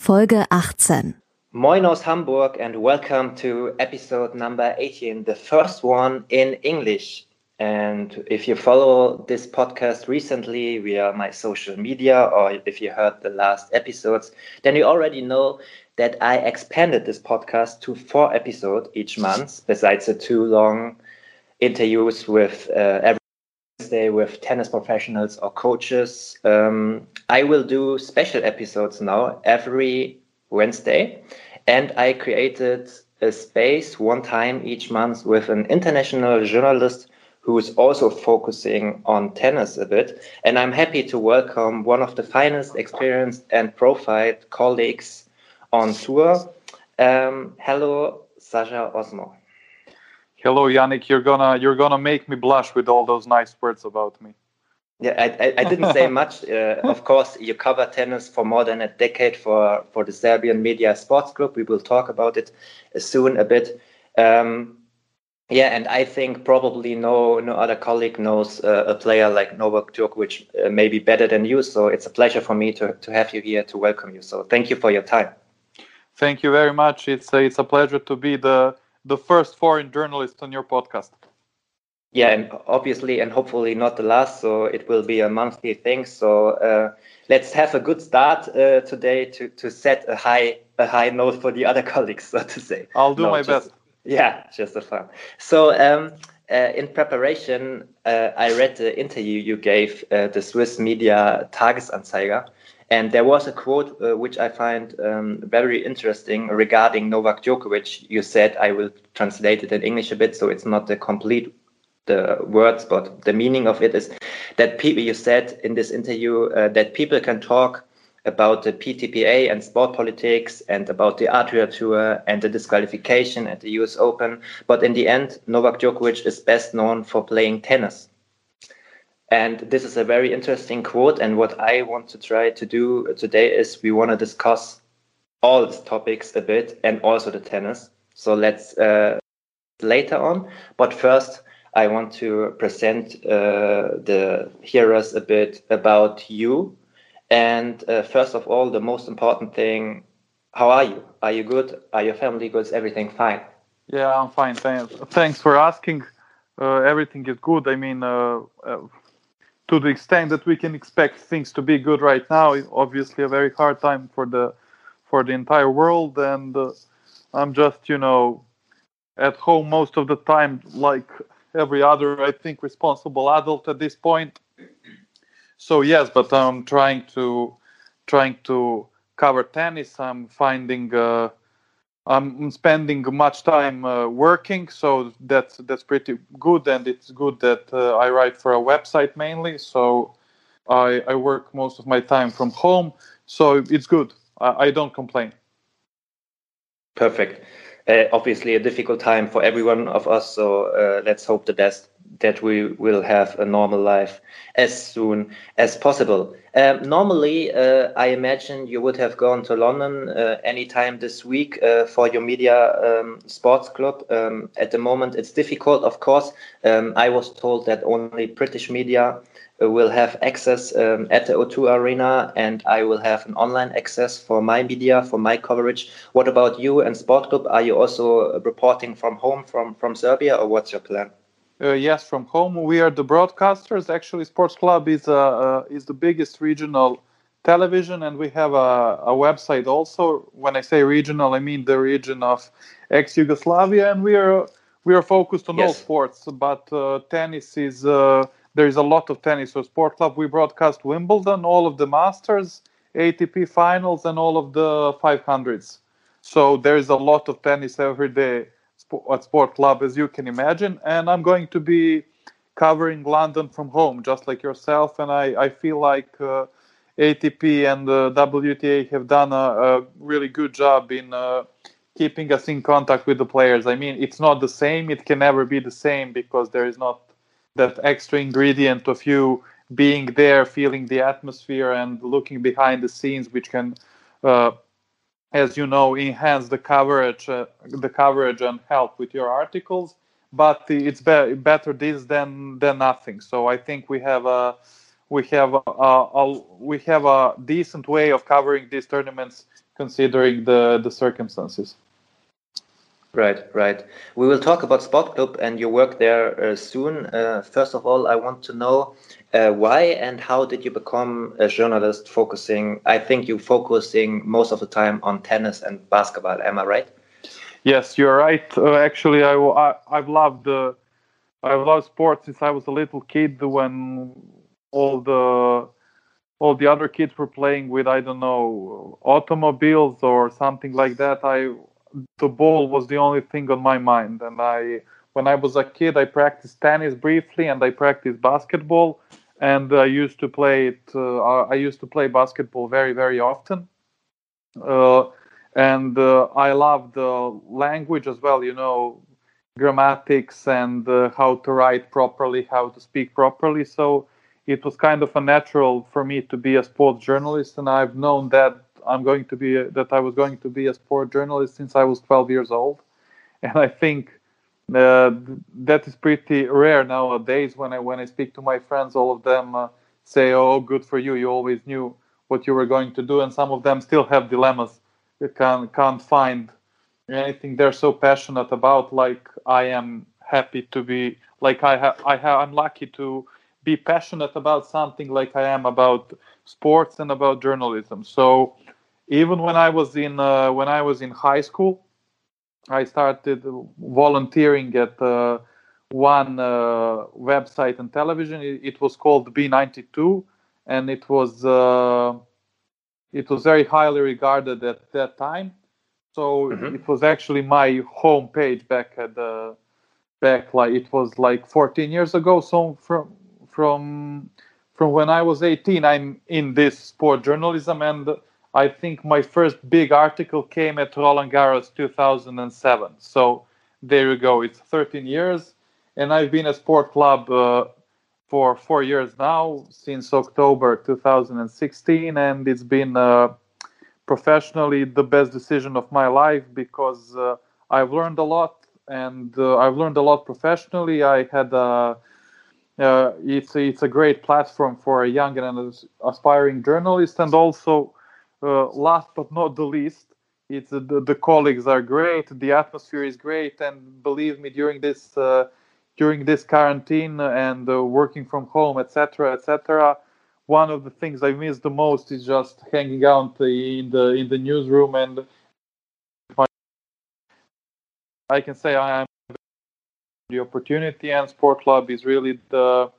Folge 18. Moin aus Hamburg and welcome to episode number 18, the first one in English. And if you follow this podcast recently via my social media or if you heard the last episodes, then you already know that I expanded this podcast to four episodes each month, besides the two long interviews with uh, Wednesday with tennis professionals or coaches. Um, I will do special episodes now every Wednesday, and I created a space one time each month with an international journalist who is also focusing on tennis a bit. And I'm happy to welcome one of the finest, experienced, and profiled colleagues on tour. Um, hello, Sasha Ozmo. Hello, Yannick. You're gonna you're gonna make me blush with all those nice words about me. Yeah, I, I, I didn't say much. Uh, of course, you cover tennis for more than a decade for for the Serbian Media Sports Group. We will talk about it soon a bit. Um, yeah, and I think probably no no other colleague knows uh, a player like Novak Djokovic uh, maybe better than you. So it's a pleasure for me to to have you here to welcome you. So thank you for your time. Thank you very much. It's a, it's a pleasure to be the the first foreign journalist on your podcast. Yeah, and obviously, and hopefully not the last. So it will be a monthly thing. So uh, let's have a good start uh, today to to set a high a high note for the other colleagues, so to say. I'll do No, my just- best. Yeah, just a fun. So um, uh, in preparation, uh, I read the interview you gave uh, the Swiss media Tages-Anzeiger, and there was a quote uh, which I find um, very interesting regarding Novak Djokovic. You said I will translate it in English a bit, so it's not the complete the words, but the meaning of it is that people. You said in this interview uh, that people can talk about the PTPA and sport politics and about the Adria Tour and the disqualification at the US Open. But in the end, Novak Djokovic is best known for playing tennis. And this is a very interesting quote. And what I want to try to do today is we want to discuss all these topics a bit and also the tennis. So let's uh, later on. But first, I want to present uh, the hearers a bit about you. And uh, first of all, the most important thing how are you? Are you good? Are your family good? Is everything fine? Yeah, I'm fine. Thanks. Thanks for asking. Uh, everything is good. I mean, uh, uh, to the extent that we can expect things to be good right now, obviously a very hard time for the for the entire world, and uh, I'm just, you know, at home most of the time, like every other, I think, responsible adult at this point. So yes, but I'm trying to trying to cover tennis. I'm finding. Uh, I'm spending much time uh, working, so that's that's pretty good, and it's good that uh, I write for a website mainly. So I, I work most of my time from home, so it's good. I, I don't complain. Perfect. Uh, obviously, a difficult time for every one of us. So uh, let's hope the best that we will have a normal life as soon as possible. Um, normally, uh, I imagine you would have gone to London uh, anytime this week uh, for your media um, sports club. Um, at the moment, it's difficult, of course. Um, I was told that only British media uh, will have access um, at the O2 Arena, and I will have an online access for my media, for my coverage. What about you and Sport Klub? Are you also reporting from home, from, from Serbia, or what's your plan? Uh, yes, from home we are the broadcasters. Actually, Sports Club is uh, uh, is the biggest regional television, and we have a, a website also. When I say regional, I mean the region of ex-Yugoslavia, and we are we are focused on all sports. But uh, tennis is uh, there is a lot of tennis. So Sport Klub we broadcast Wimbledon, all of the Masters, ATP finals, and all of the 500s. So there is a lot of tennis every day at Sport Klub, as you can imagine. And I'm going to be covering London from home, just like yourself. And I, I feel like uh, ATP and the WTA have done a, a really good job in uh, keeping us in contact with the players. I mean, it's not the same. It can never be the same because there is not that extra ingredient of you being there, feeling the atmosphere, and looking behind the scenes, which can, uh, as you know, enhance the coverage, uh, the coverage and help with your articles. But it's be- better this than than nothing. So I think we have a we have a, a, we have a decent way of covering these tournaments considering the the circumstances. Right, right. We will talk about Sport Klub and your work there uh, soon. Uh, first of all, I want to know uh, why and how did you become a journalist focusing? I think you're focusing most of the time on tennis and basketball. Am I right? Yes, you're right. Uh, actually, I, I have loved uh, I've loved sports since I was a little kid. When all the all the other kids were playing with I don't know automobiles or something like that. I the ball was the only thing on my mind, and I when I was a kid I practiced tennis briefly and I practiced basketball, and I used to play it. Uh, I used to play basketball very very often. Uh, and uh, I love the language as well. You know, grammatics and uh, how to write properly, how to speak properly. So it was kind of a natural for me to be a sports journalist, and I've known that I'm going to be a, that I was going to be a sport journalist since I was 12 years old, and I think uh, that is pretty rare nowadays. When I when I speak to my friends, all of them uh, say, "Oh, good for you! You always knew what you were going to do," and some of them still have dilemmas. You can can't find anything they're so passionate about. Like I am happy to be like I have I have I'm lucky to be passionate about something like I am about sports and about journalism. So even when I was in uh, when I was in high school, I started volunteering at uh, one uh, website and television. It, it, was called B92, and it was uh, it was very highly regarded at that time. So mm-hmm. it was actually my home page back at the back like it was like 14 years ago. So from from from when I was 18. I'm in this sport journalism, and I think my first big article came at Roland Garros 2007. So there you go. It's 13 years, and I've been a sport club uh, for four years now, since October 2016, and it's been uh, professionally the best decision of my life because uh, I've learned a lot, and uh, I've learned a lot professionally. I had a uh, it's it's a great platform for a young and aspiring journalist, and also, last but not the least, it's uh, the, the colleagues are great, the atmosphere is great, and believe me, during this uh, during this quarantine and uh, working from home, etc., etc., one of the things I miss the most is just hanging out in the in the newsroom and. I can say I am the opportunity and sport club is really the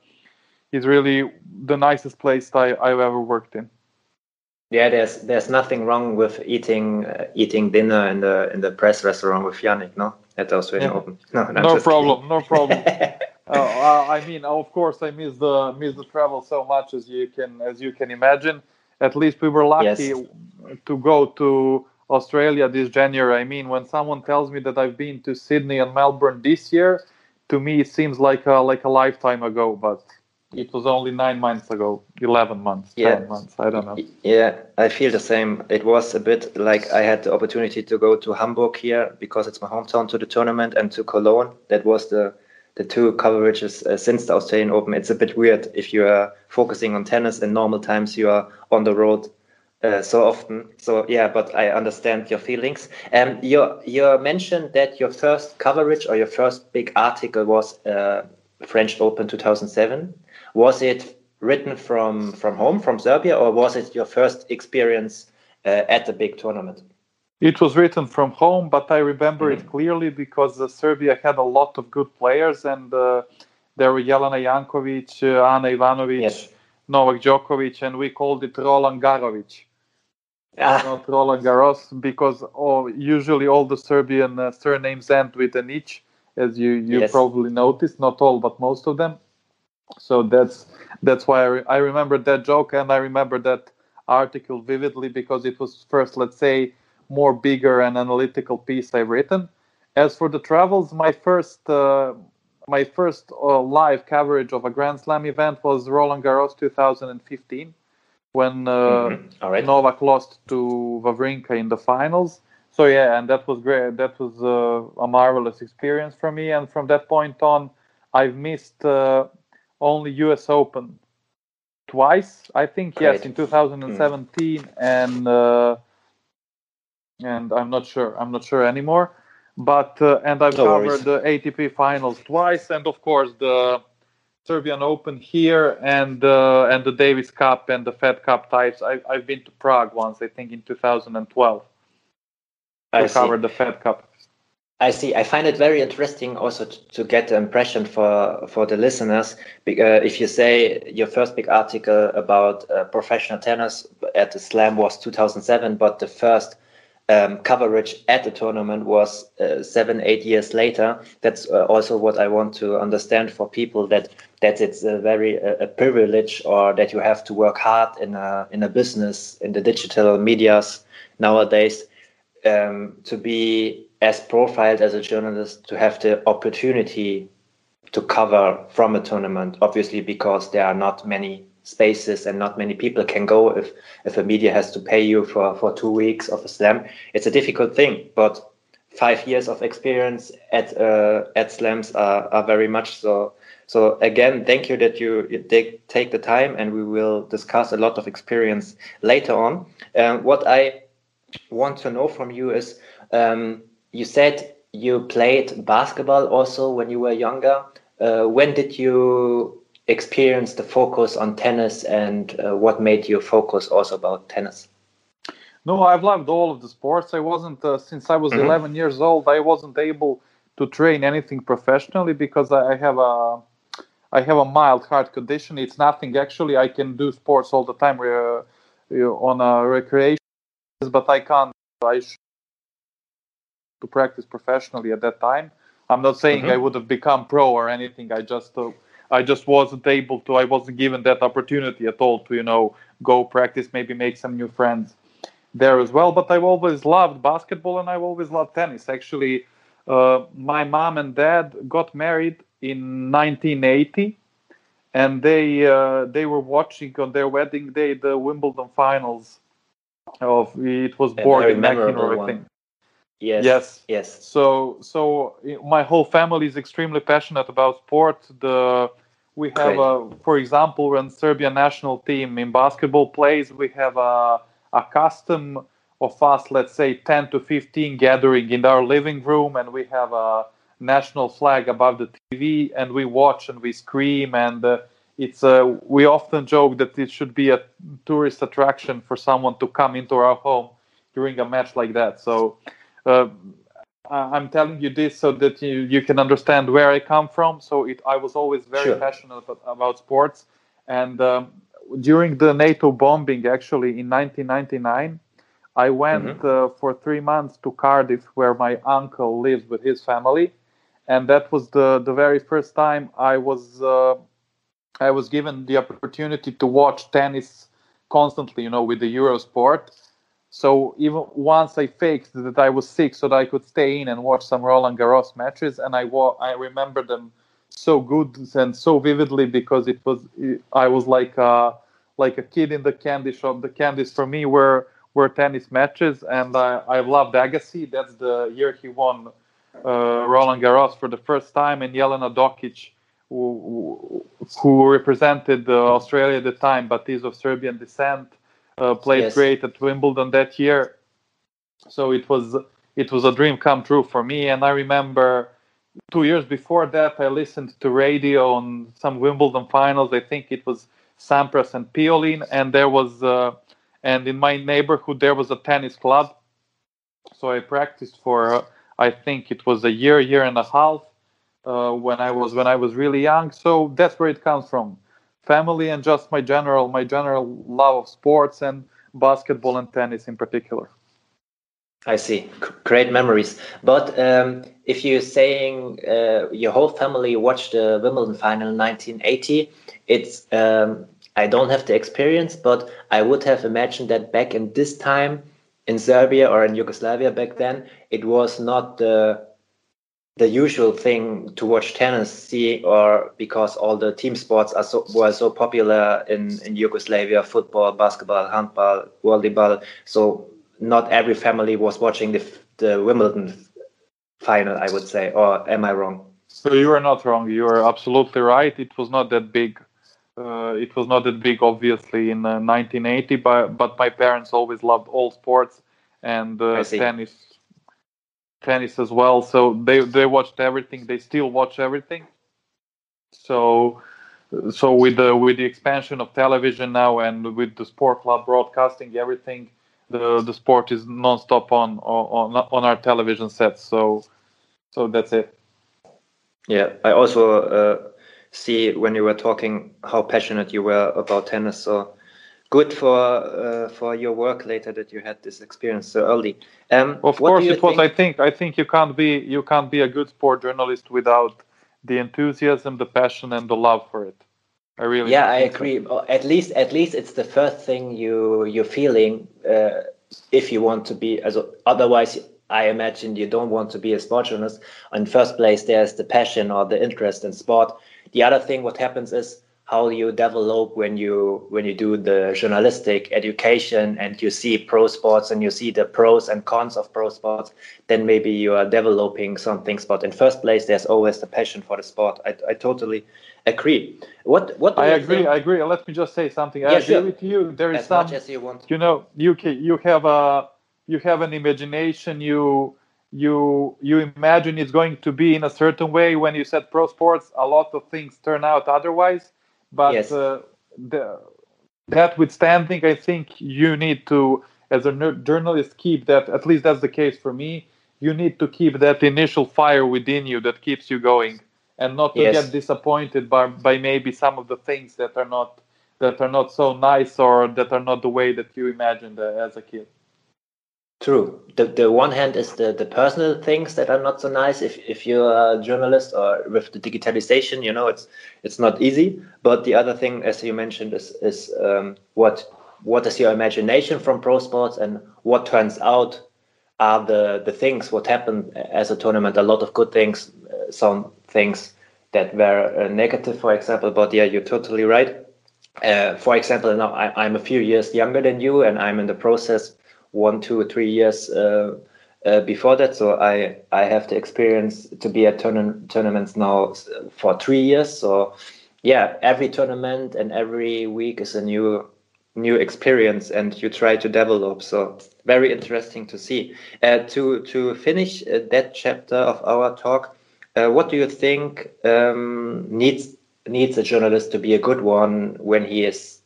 is really the nicest place I, I've ever worked in. Yeah, there's there's nothing wrong with eating uh, eating dinner in the in the press restaurant with Yannick, no, at the Australian yeah. Open. No, no problem, no problem. uh, I mean, of course, I miss the miss the travel so much as you can as you can imagine. At least we were lucky yes. to go to Australia this January. I mean, when someone tells me that I've been to Sydney and Melbourne this year, to me it seems like a, like a lifetime ago, but it was only nine months ago, eleven months, yeah. ten months. I don't know. Yeah, I feel the same. It was a bit like I had the opportunity to go to Hamburg here because it's my hometown to the tournament, and to Cologne. That was the the two coverages uh, since the Australian Open. It's a bit weird if you are focusing on tennis in normal times. You are on the road uh, so often. So yeah, but I understand your feelings. Um, you you mentioned that your first coverage or your first big article was uh, French Open 2007. Was it written from from home from Serbia, or was it your first experience uh, at the big tournament? It was written from home, but I remember mm -hmm. it clearly because uh, Serbia had a lot of good players, and uh, there were Jelena Jankovic, Ana Ivanovic. Yes. Novak Djokovic, and we called it Roland Garovic ah. not Roland Garros, because oh, usually all the Serbian uh, surnames end with an ich, as you you yes. probably noticed. Not all, but most of them. So that's that's why I, re- I remember that joke, and I remember that article vividly because it was first, let's say, more bigger and analytical piece I've written. As for the travels, my first uh, my first uh, live coverage of a Grand Slam event was Roland Garros 2015, when uh, mm-hmm. Novak lost to Wawrinka in the finals. So yeah, and that was great. That was uh, a marvelous experience for me. And from that point on, I've missed uh, only U.S. Open twice. I think great. yes, in 2017 mm. and uh, and I'm not sure. I'm not sure anymore. But uh, and I've no covered worries. the ATP finals twice, and of course the Serbian Open here and uh, and the Davis Cup and the Fed Cup types. I, I've been to Prague once, I think in 2012. I covered the Fed Cup. I see. I find it very interesting also to, to get the impression for for the listeners. Uh, if you say your first big article about uh, professional tennis at the Slam was 2007, but the first um, coverage at the tournament was uh, seven, eight years later. That's uh, also what I want to understand for people that that it's a very a, a privilege or that you have to work hard in a in a business in the digital medias nowadays um, to be as profiled as a journalist to have the opportunity to cover from a tournament obviously because there are not many spaces and not many people can go if if a media has to pay you for for two weeks of a slam. It's a difficult thing but five years of experience at uh, at slams are, are very much so. So again thank you that you, take, take the time and we will discuss a lot of experience later on. Um, what i want to know from you is um, you said you played basketball also when you were younger uh, when did you experience the focus on tennis and uh, what made you focus also about tennis? No, I've loved all of the sports. I wasn't uh, since I was mm-hmm. 11 years old. I wasn't able to train anything professionally because I have a I have a mild heart condition. It's nothing actually. I can do sports all the time uh, on a recreation, but I can't. I to practice professionally at that time. I'm not saying mm-hmm. I would have become pro or anything. I just uh, I just wasn't able to. I wasn't given that opportunity at all to you know go practice, maybe make some new friends there as well. But I've always loved basketball and I've always loved tennis. Actually, uh, my mom and dad got married in 1980, and they uh, they were watching on their wedding day the Wimbledon finals. Of it was Borg and McEnroe, I think. Yes. Yes. Yes. So so my whole family is extremely passionate about sport. The we have a, for example, when Serbian national team in basketball plays, we have a a custom of us, let's say 10 to 15 gathering in our living room, and we have a national flag above the TV, and we watch and we scream, and uh, it's uh, we often joke that it should be a tourist attraction for someone to come into our home during a match like that. So uh, I'm telling you this so that you, you can understand where I come from. So it, I was always very sure. passionate about, about, sports. And um, during the NATO bombing, actually in 1999, I went mm-hmm. uh, for three months to Cardiff, where my uncle lives with his family, and that was the the very first time I was uh, I was given the opportunity to watch tennis constantly, you know, with the Eurosport so even once I faked that I was sick so that I could stay in and watch some Roland Garros matches, and I wa- I remember them so good and so vividly because it was I was like a, like a kid in the candy shop. The candies for me were were tennis matches, and I I loved Agassi. That's the year he won uh, Roland Garros for the first time, and Jelena Dokic. Who, who represented uh, Australia at the time, but is of Serbian descent uh, played yes. great at Wimbledon that year. So it was it was a dream come true for me. And I remember two years before that, I listened to radio on some Wimbledon finals. I think it was Sampras and Pioline, and there was uh, and in my neighborhood there was a tennis club. So I practiced for uh, I think it was a year, year and a half uh, when I was when I was really young. So that's where it comes from family and just my general my general love of sports and basketball and tennis in particular. I see, great memories. But um, if you're saying uh, your whole family watched the Wimbledon final in 1980, it's um, I don't have the experience, but I would have imagined that back in this time in Serbia or in Yugoslavia back then, it was not the the usual thing to watch tennis, see, or because all the team sports are so were so popular in in Yugoslavia, football, basketball, handball, volleyball. So not every family was watching the the Wimbledon final, I would say. Or am I wrong? So you are not wrong. You are absolutely right. It was not that big. Uh, it was not that big, obviously, in uh, 1980. But but my parents always loved all sports and uh, tennis, tennis as well. So they they watched everything. They still watch everything. So so with the with the expansion of television now and with the sport club broadcasting everything the the sport is non-stop on on on our television sets. So so that's it. Yeah, I also uh, see when you were talking how passionate you were about tennis. So good for uh, for your work later that you had this experience so early. Um, of course, it think? was. I think I think you can't be you can't be a good sport journalist without the enthusiasm, the passion, and the love for it. I really yeah, I agree. So. At least at least it's the first thing you you're feeling uh, if you want to be as otherwise I imagine you don't want to be a sport journalist. In first place, there's the passion or the interest in sport. The other thing, what happens is how you develop when you when you do the journalistic education and you see pro sports and you see the pros and cons of pro sports. Then maybe you are developing something. But in first place, there's always the passion for the sport. I, I totally agree. What what I agree. Think? I agree. Let me just say something. I yeah, agree sure. with you. There is as some. Much as you want. You know, you you have a you have an imagination. You you you imagine it's going to be in a certain way. When you said pro sports, a lot of things turn out otherwise. But yes. uh, the, that withstanding, I think you need to, as a journalist, keep that. At least that's the case for me. You need to keep that initial fire within you that keeps you going and not to yes. get disappointed by, by maybe some of the things that are not that are not so nice or that are not the way that you imagined uh, as a kid true the, the one hand is the, the personal things that are not so nice if, if you're a journalist or with the digitalization you know it's it's not easy but the other thing as you mentioned is is um, what what is your imagination from pro sports and what turns out are the the things what happened as a tournament a lot of good things uh, some things that were uh, negative, for example. But yeah, you're totally right. Uh, for example, now I, am a few years younger than you, and I'm in the process one, two, three years uh, uh before that. So I I have the experience to be at tourna- tournaments now for three years. So yeah, every tournament and every week is a new new experience, and you try to develop. So very interesting to see. Uh, to to finish uh, that chapter of our talk. Uh, what do you think um, needs needs a journalist to be a good one when he is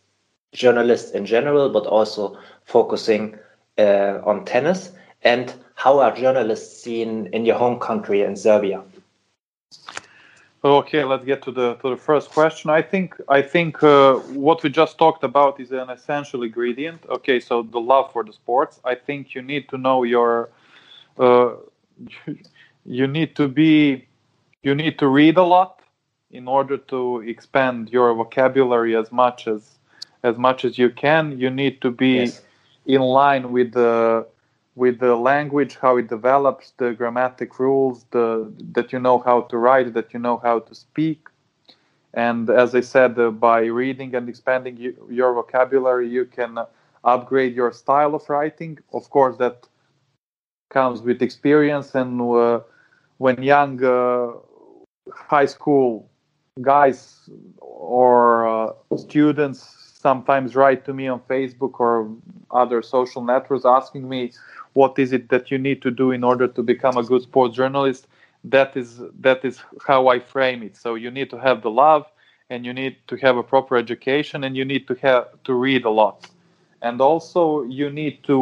journalist in general, but also focusing uh, on tennis? And how are journalists seen in your home country in Serbia? Okay, let's get to the to the first question. I think I think uh, what we just talked about is an essential ingredient. Okay, so the love for the sports. I think you need to know your. Uh, you need to be you need to read a lot in order to expand your vocabulary as much as as much as you can you need to be yes. In line with the with the language how it develops the grammatic rules the that you know how to write that you know how to speak. And as i said uh, by reading and expanding you, your vocabulary you can upgrade your style of writing. Of course that comes with experience. And uh, when young uh, high school guys or uh, students sometimes write to me on Facebook or other social networks asking me what is it that you need to do in order to become a good sports journalist. That is that is how I frame it. So you need to have the love and you need to have a proper education and you need to have to read a lot. And also you need to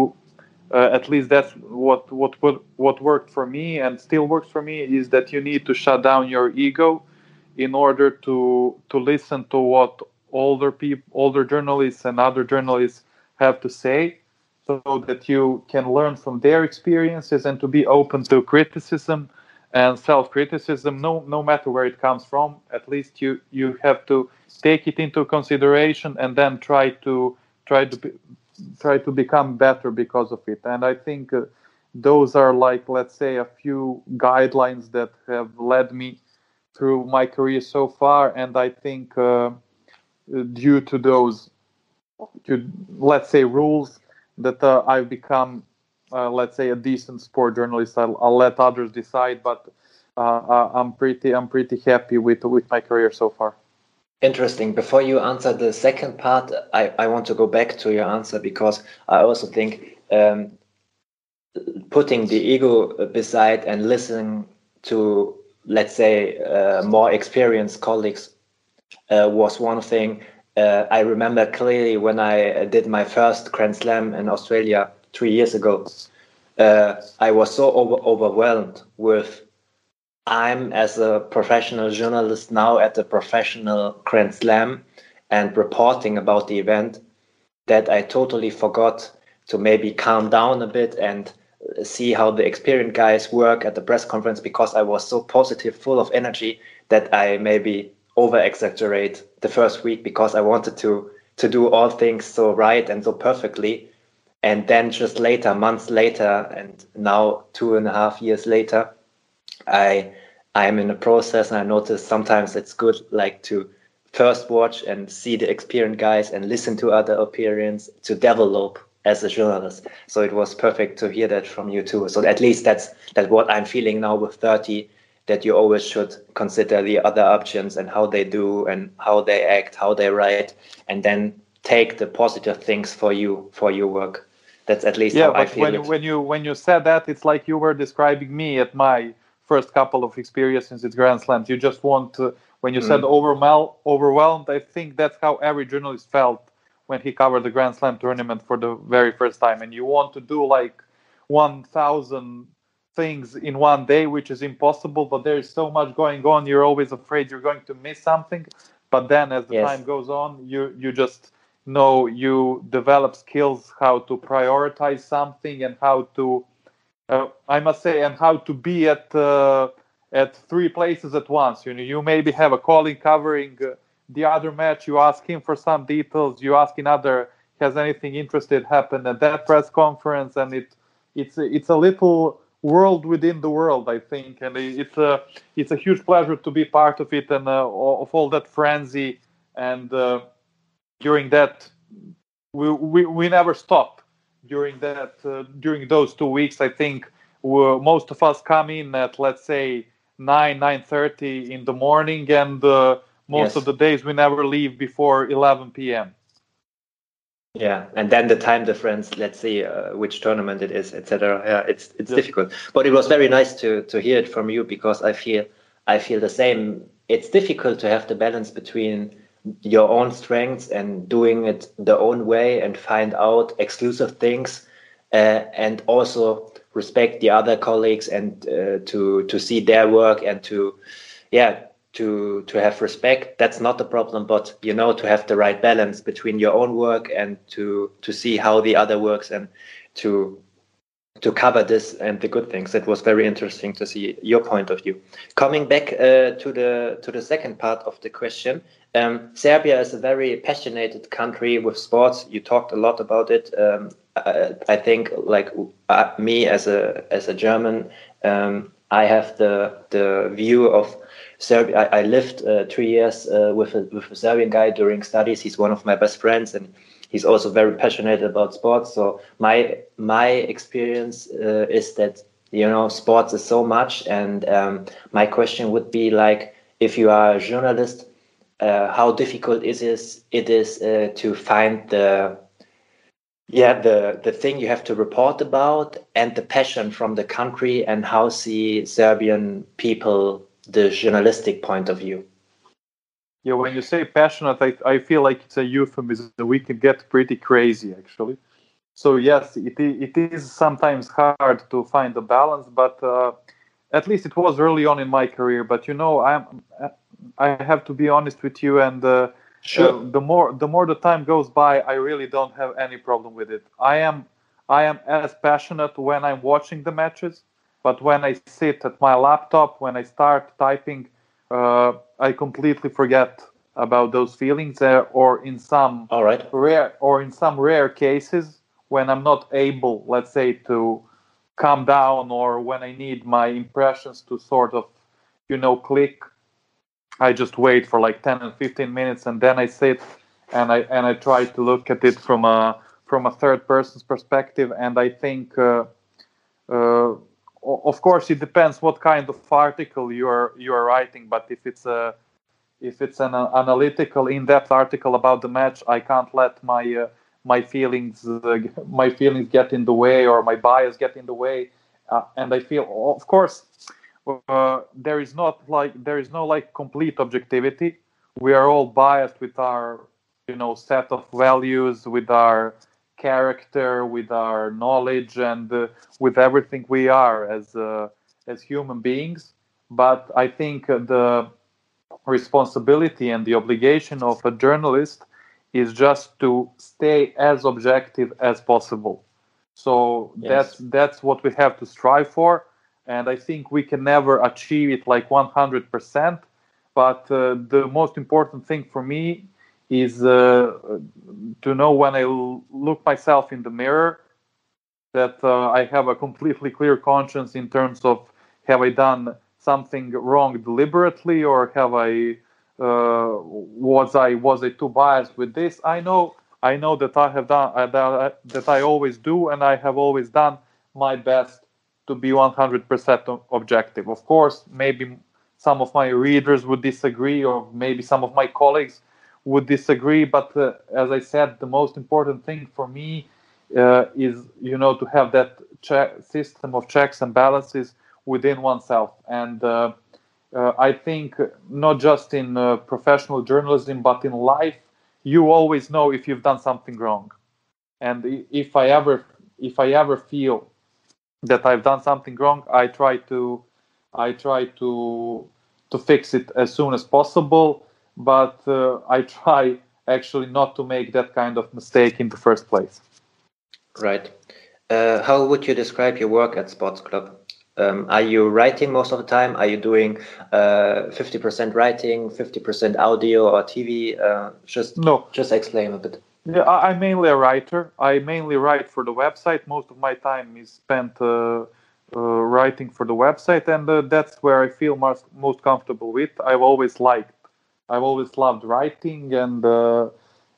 uh, at least that's what, what what what worked for me and still works for me is that you need to shut down your ego in order to to listen to what older people older journalists and other journalists have to say so that you can learn from their experiences and to be open to criticism and self-criticism no no matter where it comes from. At least you you have to take it into consideration and then try to try to be, try to become better because of it. And i think uh, those are like let's say a few guidelines that have led me through my career so far. And i think uh, due to those to let's say rules that uh, i've become uh, let's say a decent sport journalist. I'll, I'll let others decide but uh, uh, i'm pretty i'm pretty happy with with my career so far. Interesting. Before you answer the second part i, I want to go back to your answer because i also think um, putting the ego beside and listening to let's say uh, more experienced colleagues uh, was one thing. Uh, i remember clearly when i did my first grand slam in australia three years ago, uh, I was so over overwhelmed with I'm as a professional journalist now at the professional Grand Slam and reporting about the event that I totally forgot to maybe calm down a bit and see how the experienced guys work at the press conference because I was so positive, full of energy that I maybe over exaggerate the first week because I wanted to to do all things so right and so perfectly. And then just later months later and now two and a half years later i i am in a process and i notice sometimes it's good like to first watch and see the experienced guys and listen to other opinions to develop as a journalist. So it was perfect to hear that from you too. So at least that's that's what i'm feeling now with 30 that you always should consider the other options and how they do and how they act how they write and then take the positive things for you for your work that's at least yeah, how I feel when, it. when you when you said that, it's like you were describing me at my first couple of experiences at Grand Slams. You just want to, when you mm. said overwhelmed, overwhelmed, I think that's how every journalist felt when he covered the Grand Slam tournament for the very first time. And you want to do like 1,000 things in one day, which is impossible, but there is so much going on. You're always afraid you're going to miss something. But then as the yes. time goes on, you, you just know you develop skills how to prioritize something and how to uh, i must say and how to be at uh, at three places at once you know you maybe have a colleague covering uh, the other match you ask him for some details you ask another has anything interested happened at that press conference and it it's it's a little world within the world i think. And it's a it's a huge pleasure to be part of it and uh, of all that frenzy. And uh, during that we, we, we never stop during that uh, during those two weeks. I think most of us come in at let's say 9 9.30 in the morning. And uh, most yes. of the days we never leave before 11 p.m yeah and then the time difference let's see uh, which tournament it is etc yeah it's it's yes. difficult. But it was very nice to to hear it from you because i feel i feel the same. It's difficult to have the balance between your own strengths and doing it the own way and find out exclusive things uh, and also respect the other colleagues and uh, to to see their work and to yeah to to have respect that's not the problem but you know to have the right balance between your own work and to to see how the other works and to to cover this and the good things. It was very interesting to see your point of view. Coming back uh, to the to the second part of the question, um, Serbia is a very passionate country with sports. You talked a lot about it. Um, I, I, think, like uh, me as a as a German, um, I have the the view of Serbia. I, I lived uh, three years uh, with a, with a Serbian guy during studies. He's one of my best friends, and he's also very passionate about sports. So my my experience uh, is that you know sports is so much, and um, my question would be like, if you are a journalist, uh, how difficult it is it is uh, to find the yeah the the thing you have to report about and the passion from the country and how see Serbian people the journalistic point of view. Yeah, when you say passionate, I, I feel like it's a euphemism. We can get pretty crazy, actually. So yes, it it is sometimes hard to find the balance, but uh, at least it was early on in my career. But you know, I'm I have to be honest with you, and uh, sure. Uh, the more the more the time goes by, I really don't have any problem with it. I am I am as passionate when I'm watching the matches but when I sit at my laptop, when I start typing, uh, I completely forget about those feelings. Uh, or in some All right. rare, or in some rare cases, when I'm not able, let's say, to calm down, or when I need my impressions to sort of, you know, click, I just wait for like 10 and 15 minutes, and then I sit and I and I try to look at it from a from a third person's perspective, and I think. Uh, uh, of course it depends what kind of article you are you are writing but if it's a if it's an analytical in-depth article about the match i can't let my uh, my feelings uh, my feelings get in the way or my bias get in the way uh, and i feel of course uh, there is not like there is no like complete objectivity. We are all biased with our you know set of values with our character, with our knowledge, and uh, with everything we are as uh, as human beings. But I think the responsibility and the obligation of a journalist is just to stay as objective as possible. So yes. that's that's what we have to strive for, and I think we can never achieve it like 100%. But uh, the most important thing for me is uh, to know when I look myself in the mirror that uh, I have a completely clear conscience in terms of have I done something wrong deliberately or have I uh, was I was I too biased with this? I know I know that I have done that, that I always do and I have always done my best to be 100% objective. Of course, maybe some of my readers would disagree or maybe some of my colleagues would disagree, but uh, as I said, the most important thing for me uh, is you know to have that check system of checks and balances within oneself, and uh, uh I think not just in uh, professional journalism but in life, you always know if you've done something wrong, and if I ever if I ever feel that I've done something wrong, I try to I try to to fix it as soon as possible but uh, I try actually not to make that kind of mistake in the first place. Right. Uh, how would you describe your work at Sports Club? Um, are you writing most of the time? Are you doing uh, 50% writing, 50% audio or TV? Uh, just no. Just explain a bit. Yeah, I'm mainly a writer. I mainly write for the website. Most of my time is spent uh, uh, writing for the website, and uh, that's where I feel most most comfortable with. I've always liked I've always loved writing, and uh,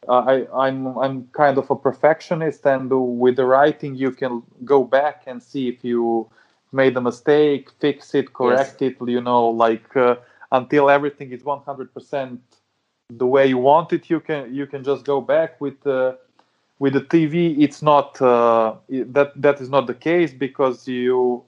I, I'm I'm kind of a perfectionist. And with the writing, you can go back and see if you made a mistake, fix it, correct yes. it. You know, like uh, until everything is 100% the way you want it, you can you can just go back with. Uh, with the TV, it's not uh, that that is not the case because you,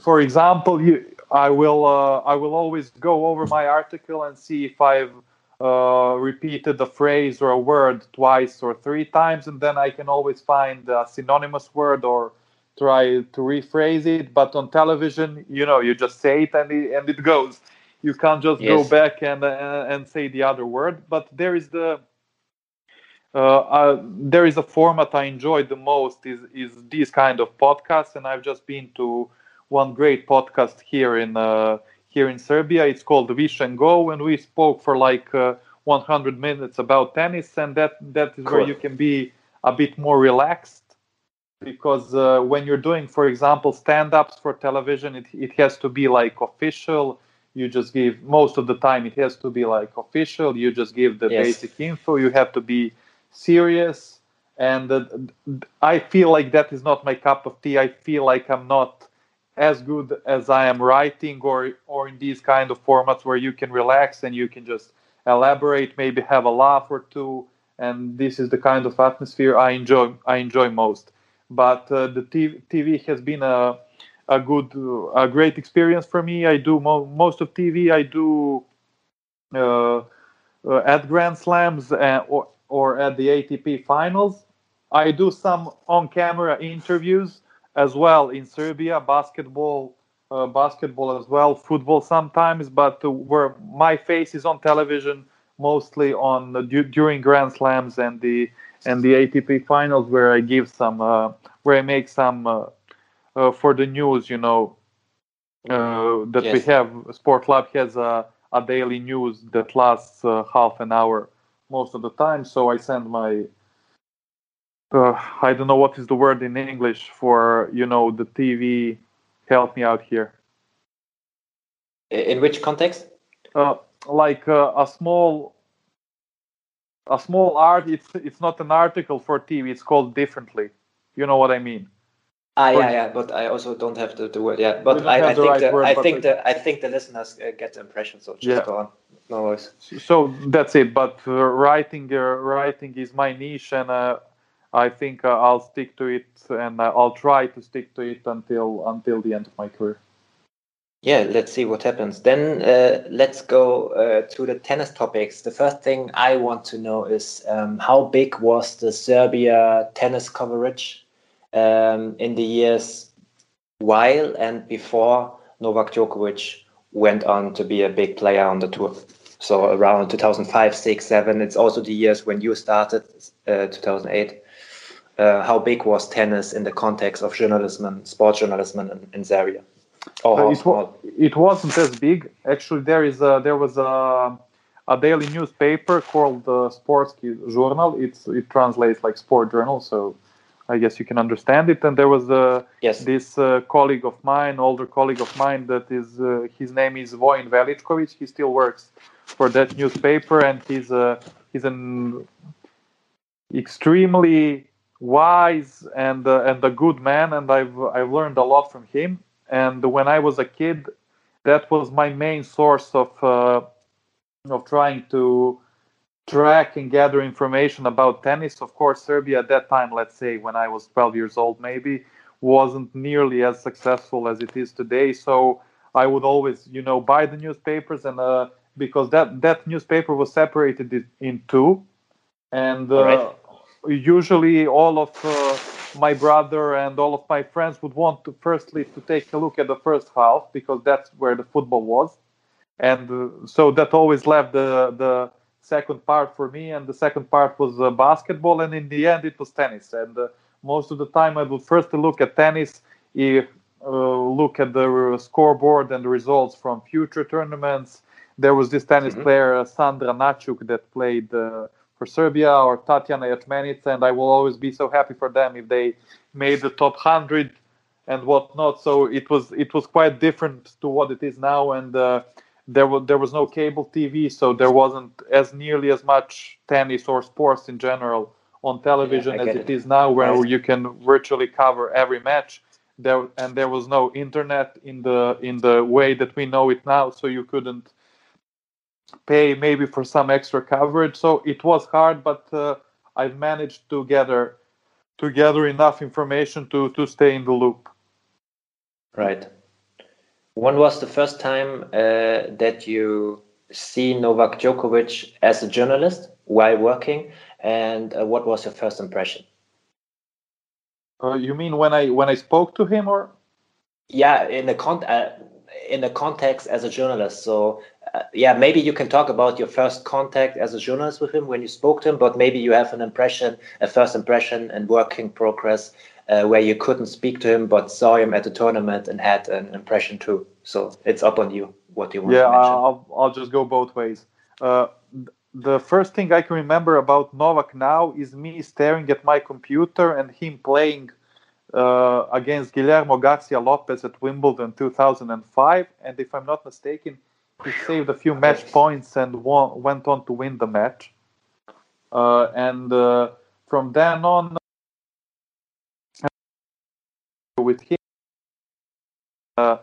for example, you I will uh, I will always go over my article and see if I've uh, repeated a phrase or a word twice or three times, and then I can always find a synonymous word or try to rephrase it. But on television, you know, you just say it and it, and it goes. You can't just yes. go back and uh, and say the other word. But there is the uh, uh, there is a format I enjoy the most is is these kind of podcasts, and I've just been to one great podcast here in uh, here in Serbia. It's called Wish and Go, and we spoke for like uh, 100 minutes about tennis, and that that is cool. where you can be a bit more relaxed because uh, when you're doing, for example, stand-ups for television, it it has to be like official. You just give most of the time it has to be like official. You just give the yes. basic info. You have to be serious, and uh, I feel like that is not my cup of tea. I feel like I'm not as good as I am writing or or in these kind of formats where you can relax and you can just elaborate, maybe have a laugh or two, and this is the kind of atmosphere I enjoy I enjoy most. But uh, the TV, TV has been a a good a great experience for me. I do mo- most of TV. I do uh, uh, at Grand Slams and, or or at the ATP finals. I do some on-camera interviews as well in Serbia, basketball, uh, basketball as well, football sometimes, but uh, where my face is on television mostly on uh, du- during Grand Slams and the and the ATP finals, where I give some, uh, where I make some uh, uh, for the news. You know uh, that yes. we have. Sport Klub has a, a daily news that lasts uh, half an hour most of the time. So I send my uh, I don't know what is the word in English for you know the TV. Help me out here. In which context? Uh, like uh, a small a small art. It's it's not an article for TV. It's called differently. You know what I mean? Ah, yeah, yeah, but I also don't have the, the word. Yeah, but I, I, think right the, word, I think the I think the listeners uh, get the impression. So just yeah. go on. No worries. So that's it. But uh, writing, uh, writing is my niche, and uh, I think uh, I'll stick to it, and uh, I'll try to stick to it until until the end of my career. Yeah, let's see what happens. Then let's go to the tennis topics. The first thing I want to know is um, how big was the Serbia tennis coverage um, in the years while and before Novak Djokovic went on to be a big player on the tour. So around 2005, 6, 7. It's also the years when you started, uh, 2008. Uh, how big was tennis in the context of journalism, and sports journalism in, in Serbia? Oh, it, wa- it wasn't as big. Actually, there is a, there was a, a daily newspaper called the Sportski Journal. It's it translates like sport journal. So I guess you can understand it. And there was uh, yes. this uh, colleague of mine, older colleague of mine, that is uh, his name is Vojin Velichkovic. He still works for that newspaper, and he's uh, he's an extremely wise and uh, and a good man. And I've I've learned a lot from him. And when I was a kid, that was my main source of uh, of trying to track and gather information about tennis. Of course, Serbia at that time, let's say when I was 12 years old, maybe wasn't nearly as successful as it is today. So I would always, you know, buy the newspapers and uh, because that that newspaper was separated in two, and uh. Usually all of uh, my brother and all of my friends would want to firstly to take a look at the first half because that's where the football was, and uh, so that always left the the second part for me, and the second part was uh, basketball, and in the end it was tennis. And uh, most of the time I would first look at tennis, if, uh, look at the scoreboard and the results from future tournaments. There was this tennis mm-hmm. player Sandra Načuk that played for Serbia or Tatiana Ječmenica, and I will always be so happy for them if they made the top hundred and whatnot. So it was it was quite different to what it is now, and uh, there was there was no cable TV, so there wasn't as nearly as much tennis or sports in general on television yeah, as it, it is now, where you can virtually cover every match. There and there was no internet in the in the way that we know it now, so you couldn't pay maybe for some extra coverage. So it was hard, but uh, I've managed to gather to gather enough information to to stay in the loop. Right. When was the first time uh, that you see Novak Djokovic as a journalist while working, and uh, what was your first impression? Uh, you mean when I when I spoke to him, or? Yeah, in the con uh, in the context as a journalist. So yeah, maybe you can talk about your first contact as a journalist with him when you spoke to him, but maybe you have an impression, a first impression and working progress uh, where you couldn't speak to him but saw him at the tournament and had an impression too. So it's up on you what you want. Yeah, I'll I'll just go both ways. Uh, the first thing I can remember about Novak now is me staring at my computer and him playing uh, against Guillermo Garcia Lopez at Wimbledon 2005. And if I'm not mistaken, he saved a few match points and won, went on to win the match. Uh, and uh, from then on, with him uh,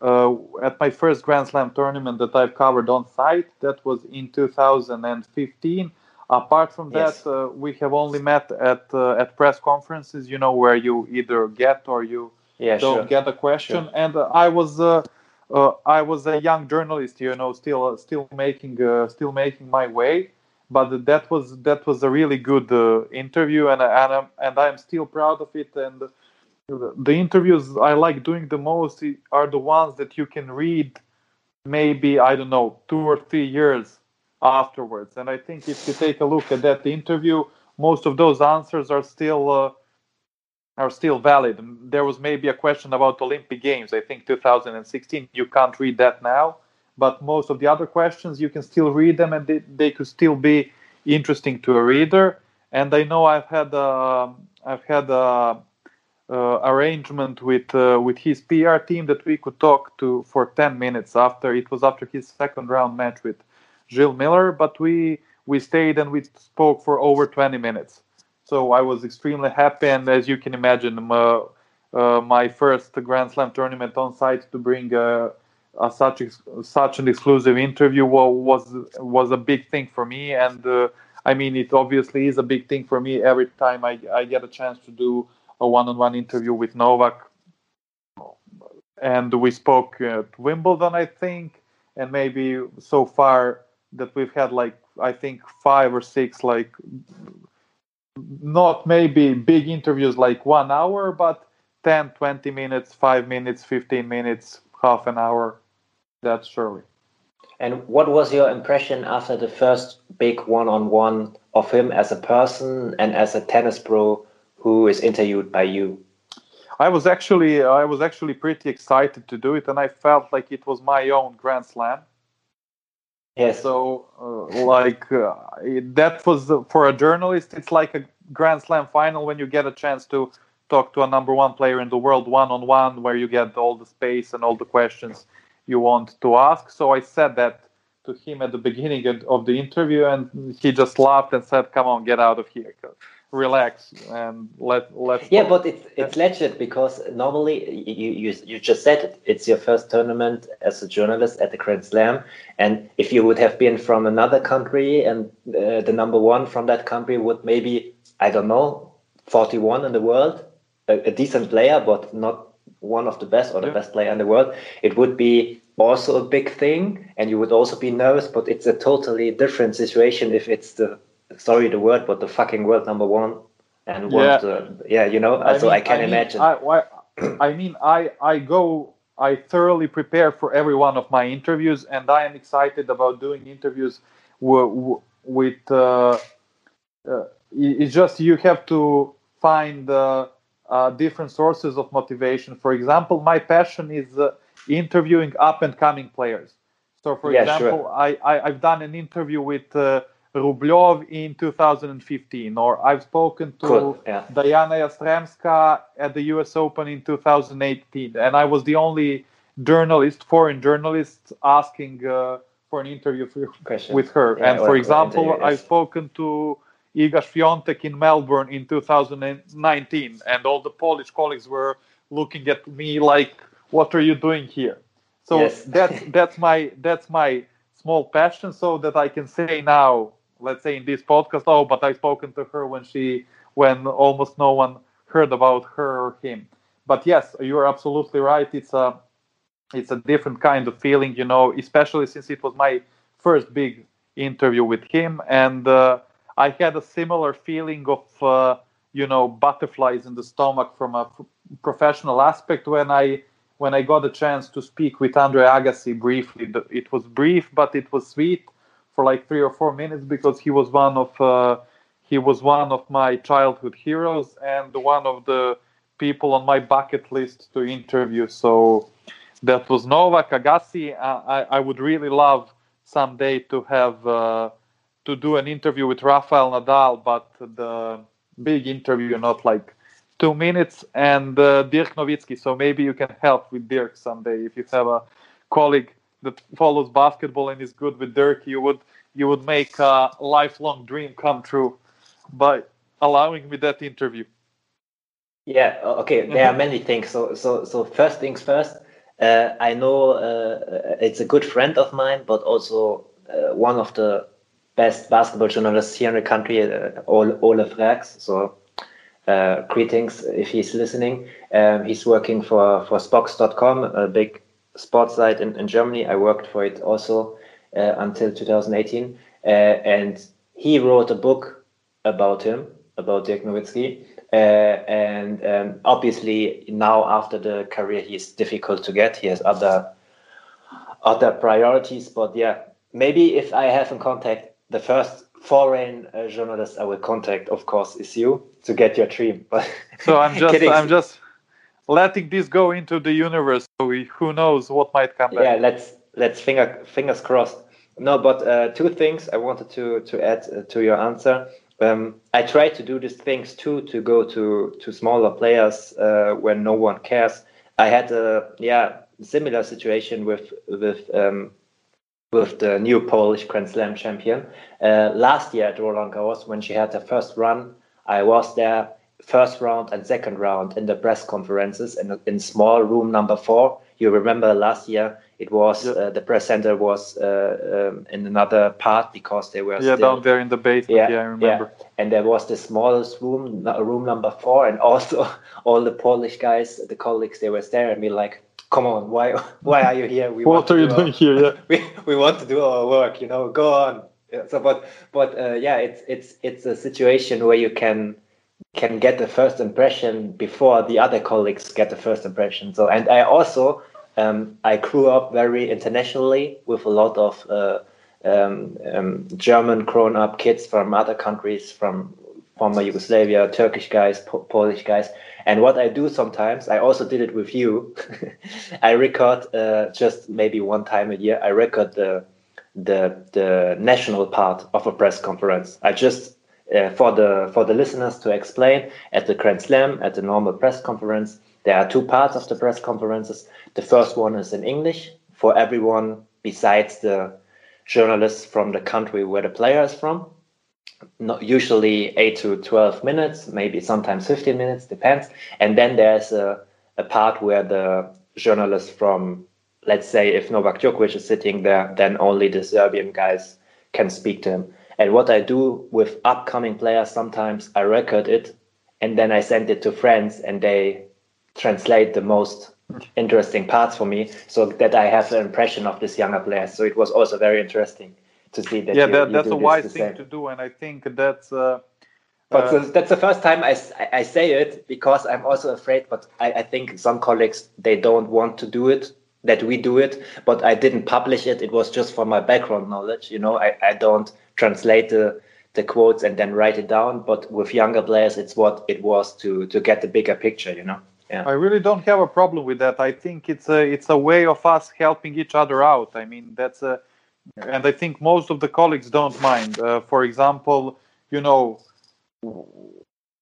uh, at my first Grand Slam tournament that I've covered on site. That was in 2015. Apart from yes. that, uh, we have only met at uh, at press conferences. You know, where you either get or you yeah, don't sure. get a question. Sure. And uh, I was uh, I was a young journalist. You know, still still making still making my way. But that was that was a really good interview, and and I'm, and I'm still proud of it. And the interviews I like doing the most are the ones that you can read maybe I don't know two or three years afterwards. And I think if you take a look at that interview, most of those answers are still uh, are still valid. There was maybe a question about Olympic Games, I think 2016. You can't read that now, but most of the other questions you can still read them, and they, they could still be interesting to a reader. And I know I've had a, I've had a, uh, arrangement with uh, with his PR team that we could talk to for 10 minutes after it was after his second round match with Gilles Muller, but we we stayed and we spoke for over 20 minutes. So I was extremely happy, and as you can imagine, uh, uh, my first Grand Slam tournament on site to bring uh, such such an exclusive interview was was a big thing for me, and I mean it obviously is a big thing for me every time I, I get a chance to do a one-on-one interview with Novak, and we spoke at Wimbledon, I think, and maybe so far that we've had like I think five or six like not maybe big interviews like one hour, but 10, 20 minutes, five minutes, 15 minutes, half an hour. That's surely. And what was your impression after the first big one on one of him as a person and as a tennis pro who is interviewed by you? I was actually I was actually pretty excited to do it, and I felt like it was my own Grand Slam. Yes. So, uh, like uh, that was uh, for a journalist, it's like a Grand Slam final when you get a chance to talk to a number one player in the world one on one, where you get all the space and all the questions you want to ask. So I said that to him at the beginning of the interview, and he just laughed and said, "Come on, get out of here." Relax and let let yeah but it's it's legit because normally you, you you just said it. It's your first tournament as a journalist at the grand slam. And if you would have been from another country and uh, the number one from that country would maybe i don't know 41 in the world a, a decent player but not one of the best or the yeah. best player in the world it would be also a big thing. And you would also be nervous but it's a totally different situation if it's the sorry the word, but the fucking world number one and yeah. the yeah, you know. I so mean, I can I mean, imagine. I, I mean, I I go. I thoroughly prepare for every one of my interviews, and I am excited about doing interviews w- with. Uh, uh, it's just you have to find uh, uh, different sources of motivation. For example, my passion is uh, interviewing up and coming players. So, for yeah, example, sure. I, I have done an interview with uh, Rublev in 2015, or I've spoken to cool. yeah. Diana Yastremska at the US Open in 2018, and I was the only journalist, foreign journalist, asking uh, for an interview for, with her. Yeah, and for example, I've spoken to Iga Swiatek in Melbourne in 2019, and all the Polish colleagues were looking at me like, "What are you doing here?" So yes. that's that's my that's my small passion, so that I can say now let's say in this podcast. Oh but i've spoken to her when she when almost no one heard about her or him. But yes you're absolutely right. It's a it's a different kind of feeling you know especially since it was my first big interview with him. And uh, i had a similar feeling of uh, you know butterflies in the stomach from a professional aspect when i when i got a chance to speak with andre agassi briefly. It was brief but it was sweet for like three or four minutes because he was one of uh, he was one of my childhood heroes and one of the people on my bucket list to interview. So that was Novak Agassi. I, I would really love someday to have uh, to do an interview with Rafael Nadal, but the big interview, not like two minutes, and uh, Dirk Nowitzki. So maybe you can help with Dirk someday if you have a colleague that follows basketball and is good with Dirk, you would you would make a lifelong dream come true by allowing me that interview. Yeah. Okay. There are many things. So so so first things first. Uh, I know uh, it's a good friend of mine, but also uh, one of the best basketball journalists here in the country, uh, Ole Frerks. So uh, greetings if he's listening. Um, he's working for for Spox.com, a big sports site in, in Germany. I worked for it also uh, until 2018, uh, and he wrote a book about him, about Dirk Nowitzki. Uh, and um, obviously now after the career he's difficult to get. He has other other priorities, but yeah, maybe if I have in contact the first foreign uh, journalist I will contact, of course, is you to get your dream. But so I'm just I'm just letting this go into the universe. So we, who knows what might come back. Yeah, let's let's finger fingers crossed. No, but uh, two things I wanted to to add uh, to your answer. Um, I try to do these things too to go to to smaller players uh, when no one cares. I had a yeah similar situation with with um, with the new Polish Grand Slam champion uh, last year at Roland Garros when she had her first run. I was there first round and second round in the press conferences in, in small room number four. You remember last year it was uh, the press center was uh, um, in another part because they were yeah still, down there in the basement. Yeah, yeah I remember. Yeah. And there was the smallest room, room number four, and also all the Polish guys, the colleagues, they were staring at me like, "Come on, why why are you here? We what are you doing our, here? Yeah, we we want to do our work. You know, go on." Yeah, so, but but uh, yeah, it's it's it's a situation where you can can get the first impression before the other colleagues get the first impression. So, and I also um, I grew up very internationally with a lot of uh, um, um, German grown-up kids from other countries, from former Yugoslavia, Turkish guys, po- Polish guys. And what I do sometimes, I also did it with you. I record uh, just maybe one time a year. I record the the the national part of a press conference. I just uh, for the for the listeners to explain at the Grand Slam at the normal press conference. There are two parts of the press conferences. The first one is in English for everyone besides the journalists from the country where the player is from. Not usually eight to twelve minutes, maybe sometimes fifteen minutes, depends. And then there's a, a part where the journalists from let's say if Novak Djokovic is sitting there, then only the Serbian guys can speak to him. And what I do with upcoming players, sometimes I record it and then I send it to friends and they translate the most interesting parts for me so that I have an impression of this younger player. So it was also very interesting to see that. Yeah, you, that, you that's a wise thing to do. And I think that's. Uh, but uh, that's the first time I, I say it because I'm also afraid. But I, I think some colleagues they don't want to do it that we do it, but I didn't publish it. It was just for my background knowledge. You know, I, I don't translate the the quotes and then write it down. But with younger players, it's what it was to to get the bigger picture. You know. Yeah. I really don't have a problem with that. I think it's a it's a way of us helping each other out. I mean, that's a, and I think most of the colleagues don't mind. Uh, for example, you know,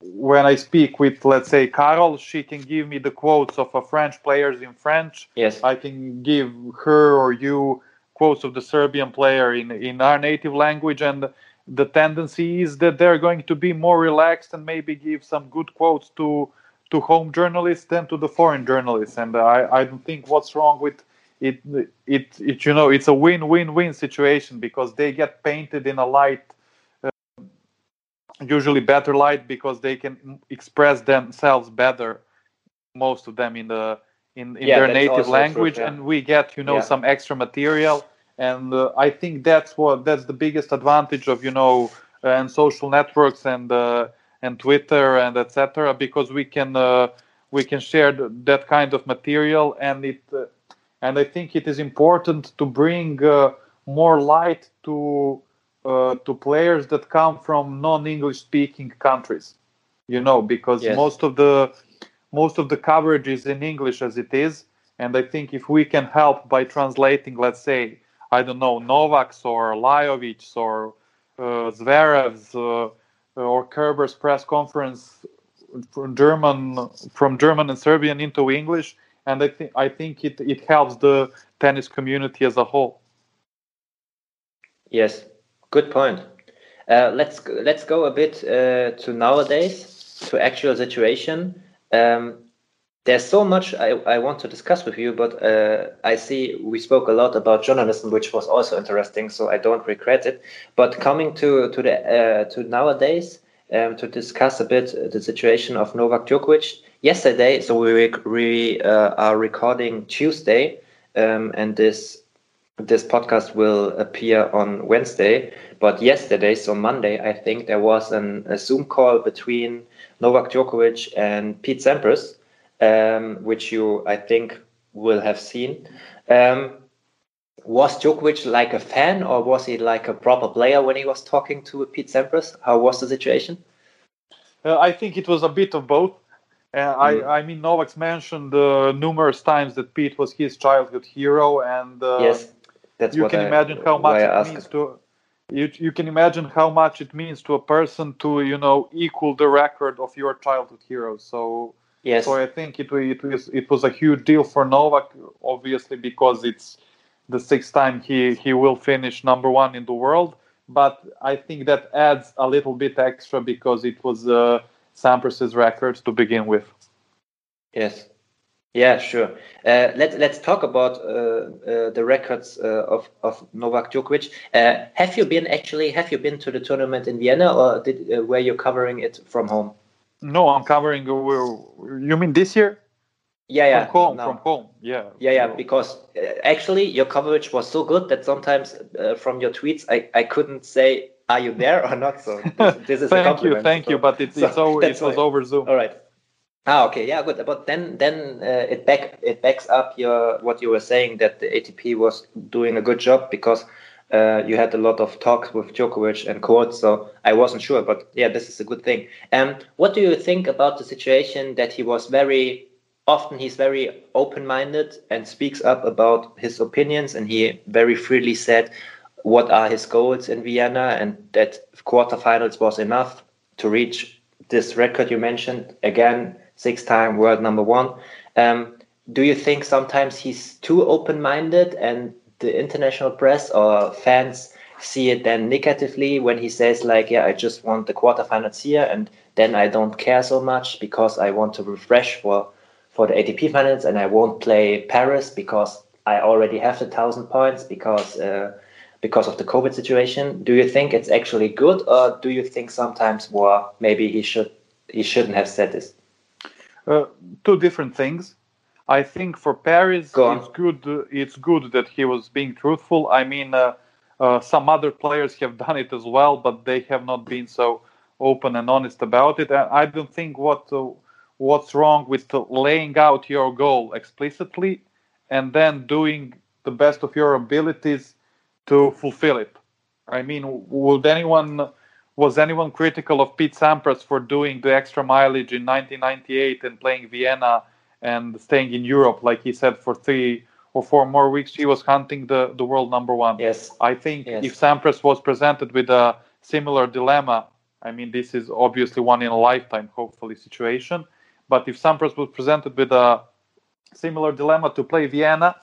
when I speak with, let's say, Carol, she can give me the quotes of a French players in French. Yes. I can give her or you quotes of the Serbian player in in our native language, and the tendency is that they're going to be more relaxed and maybe give some good quotes to to home journalists than to the foreign journalists. And I I don't think what's wrong with it it it you know it's a win-win-win situation because they get painted in a light uh, usually better light because they can express themselves better most of them in the in, in yeah, their native language true, yeah. and we get you know yeah. some extra material and uh, i think that's what that's the biggest advantage of you know uh, and social networks and uh, and twitter and etc because we can uh, we can share th- that kind of material and it uh, and i think it is important to bring uh, more light to uh, to players that come from non-English speaking countries. You know, because yes. most of the most of the coverage is in English as it is, and I think if we can help by translating, let's say, I don't know, Novak's or Lajovic or uh, Zverev's uh, or Kerber's press conference from German from German and Serbian into English, and I think I think it it helps the tennis community as a whole. Yes, Good point. Uh, let's let's go a bit uh, to nowadays, to actual situation. Um, there's so much I, I want to discuss with you, but uh, I see we spoke a lot about journalism, which was also interesting. So I don't regret it. But coming to to the uh, to nowadays, um, to discuss a bit the situation of Novak Djokovic. Yesterday, so we we uh, are recording Tuesday, um, and this this podcast will appear on Wednesday. But yesterday, so Monday, I think there was an, a Zoom call between Novak Djokovic and Pete Sampras, um, which you, I think, will have seen. Um, was Djokovic like a fan or was he like a proper player when he was talking to Pete Sampras? How was the situation? Uh, I think it was a bit of both. Uh, mm. I, I mean, Novak's mentioned uh, numerous times that Pete was his childhood hero, and uh, yes, that's you can I, imagine how much it means to you. You can imagine how much it means to a person to you know equal the record of your childhood hero. So yes, so I think it it was it was a huge deal for Novak, obviously because it's the sixth time he he will finish number one in the world. But I think that adds a little bit extra because it was uh, Sampras's record to begin with. Yes. Yeah, sure. Uh, let's let's talk about uh, uh, the records uh, of of Novak Djokovic. Uh, have you been actually? Have you been to the tournament in Vienna, or did uh, were you covering it from home? No, I'm covering. you mean this year? Yeah, yeah. From home, no. from home. Yeah. Yeah, yeah. Because actually, your coverage was so good that sometimes from your tweets, I I couldn't say are you there or not? So this, this is thank you, thank so, you. But it, so it's it was over Zoom. All right. Ah, okay, yeah, good. But then, then uh, it back it backs up your what you were saying that the ATP was doing a good job because uh, you had a lot of talks with Djokovic and Court. So I wasn't sure, but yeah, this is a good thing. Um, what do you think about the situation that he was very often he's very open-minded and speaks up about his opinions, and he very freely said what are his goals in Vienna, and that quarterfinals was enough to reach this record you mentioned again six-time world number one. Um, do you think sometimes he's too open-minded and the international press or fans see it then negatively when he says like, yeah, I just want the quarterfinals here and then I don't care so much because I want to refresh for for the ATP finals and I won't play Paris because I already have the thousand points because uh, because of the COVID situation. Do you think it's actually good, or do you think sometimes, well, maybe he should he shouldn't have said this? Uh, two different things. I think for Paris, it's good. Uh, it's good that he was being truthful. I mean, uh, uh, some other players have done it as well, but they have not been so open and honest about it. And I don't think what uh, what's wrong with laying out your goal explicitly and then doing the best of your abilities to fulfill it. I mean, would anyone was anyone critical of Pete Sampras for doing the extra mileage in 1998 and playing Vienna and staying in Europe, like he said, for three or four more weeks? He was hunting the, the world number one. Yes. I think yes. if Sampras was presented with a similar dilemma, I mean, this is obviously one in a lifetime, hopefully, situation. But if Sampras was presented with a similar dilemma to play Vienna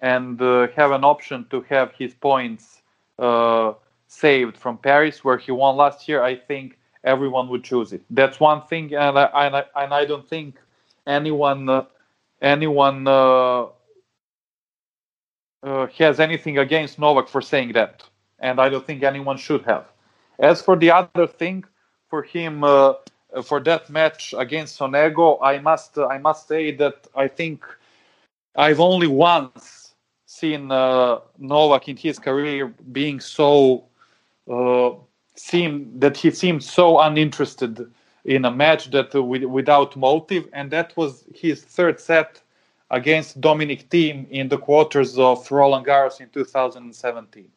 and uh, have an option to have his points. Uh, saved from Paris, where he won last year, I think everyone would choose it. That's one thing, and I and I, and I don't think anyone uh, anyone uh, uh, has anything against Novak for saying that, and I don't think anyone should have. As for the other thing, for him uh, for that match against Sonego, I must I must say that I think I've only once seen uh, Novak in his career being so uh, seemed that he seemed so uninterested in a match that uh, with, without motive, and that was his third set against Dominic Thiem in the quarters of Roland Garros in 2017.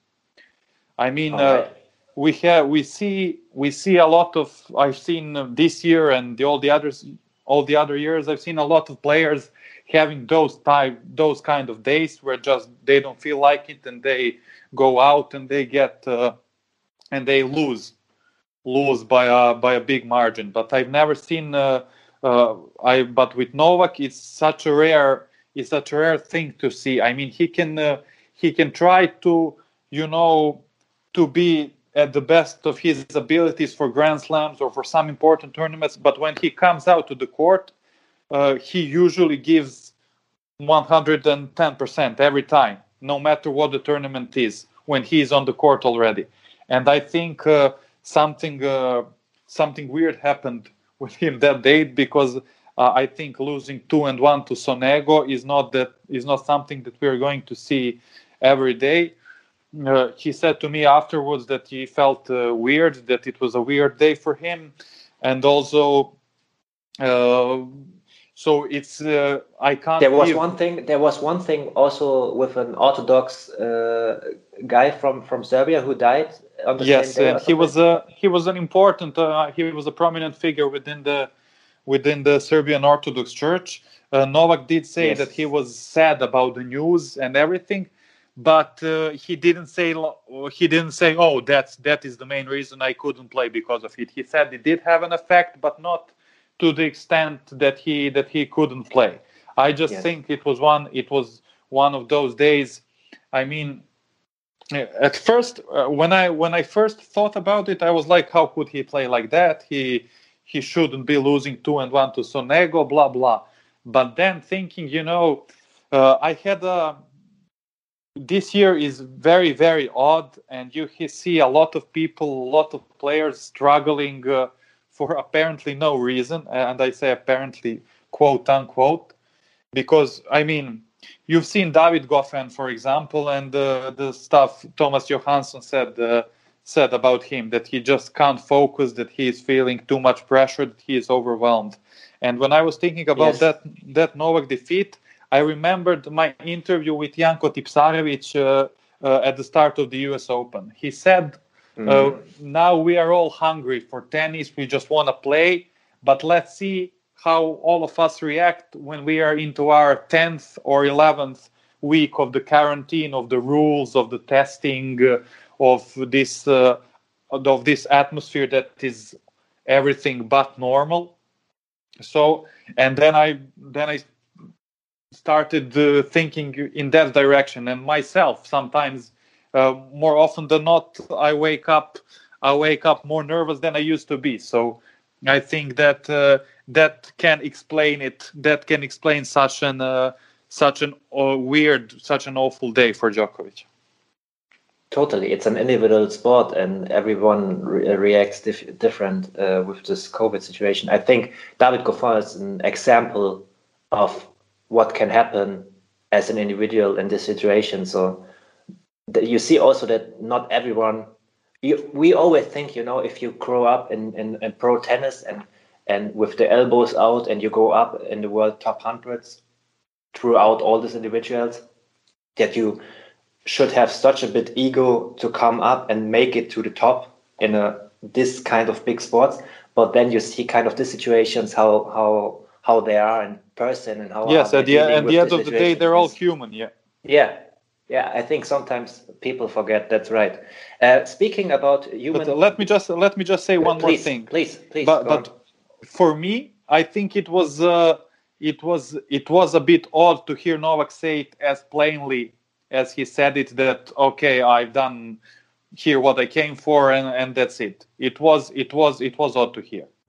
I mean, uh, we have we see we see a lot of. I've seen this year and the, all the others, all the other years. I've seen a lot of players having those type those kind of days where just they don't feel like it and they go out and they get uh, and they lose lose by a by a big margin. But I've never seen uh, uh, I but with Novak it's such a rare it's such a rare thing to see. I mean he can uh, he can try to you know to be at the best of his abilities for Grand Slams or for some important tournaments, but when he comes out to the court, uh, he usually gives 110% every time, no matter what the tournament is, when he's on the court already and I think uh, something uh, something weird happened with him that day because uh, I think losing two and one to Sonego is not that is not something that we're going to see every day. Uh, he said to me afterwards that he felt uh, weird, that it was a weird day for him, and also uh, so it's uh, I can't. There was one thing. There was one thing also with an Orthodox uh, guy from from Serbia who died on the yes, and he was a he was an important uh, he was a prominent figure within the within the Serbian Orthodox Church. Uh, Novak did say Yes. that he was sad about the news and everything, but uh, he didn't say he didn't say oh that's that is the main reason I couldn't play because of it. He said it did have an effect, but not to the extent that he that he couldn't play. I just Yes. think it was one it was one of those days. I mean, uh, at first uh, when I when I first thought about it, I was like, how could he play like that? He he shouldn't be losing two and one to Sonego, blah blah. But then thinking, you know, uh, I had a this year is very very odd and you see a lot of people a lot of players struggling uh, for apparently no reason and i say apparently quote unquote because i mean you've seen david goffin for example and uh, the stuff thomas johansson said uh, said about him that he just can't focus that he is feeling too much pressure that he is overwhelmed and when i was thinking about Yes. that that novak defeat I remembered my interview with Janko Tipsarevic uh, uh, at the start of the US Open. He said, Mm. uh, Now we are all hungry for tennis. We just want to play, but let's see how all of us react when we are into our 10th or 11th week of the quarantine, of the rules, of the testing, uh, of this. Uh, of this atmosphere that is everything but normal so and then i then i started uh, thinking in that direction and myself sometimes uh, more often than not i wake up i wake up more nervous than i used to be so i think that uh, that can explain it that can explain such an uh, such an uh, weird such an awful day for Djokovic Totally, it's an individual sport, and everyone re- reacts dif- different uh, with this COVID situation. I think David Goffin is an example of what can happen as an individual in this situation. So you see also that not everyone. You, we always think, you know, if you grow up in, in, in pro tennis and and with the elbows out, and you go up in the world top hundreds throughout all these individuals, that you should have such a bit ego to come up and make it to the top in a this kind of big sports. But then you see kind of the situations how how how they are in person and how yes at the, at the end of the day they're all human yeah. Yeah yeah i think sometimes people forget that's right. Uh, speaking about human but uh, let me just let me just say one more thing. please please but on. but for me i think it was uh, it was it was a bit odd to hear novak say it as plainly as he said it that okay i've done here what i came for and, and that's it. It was it was it was odd to hear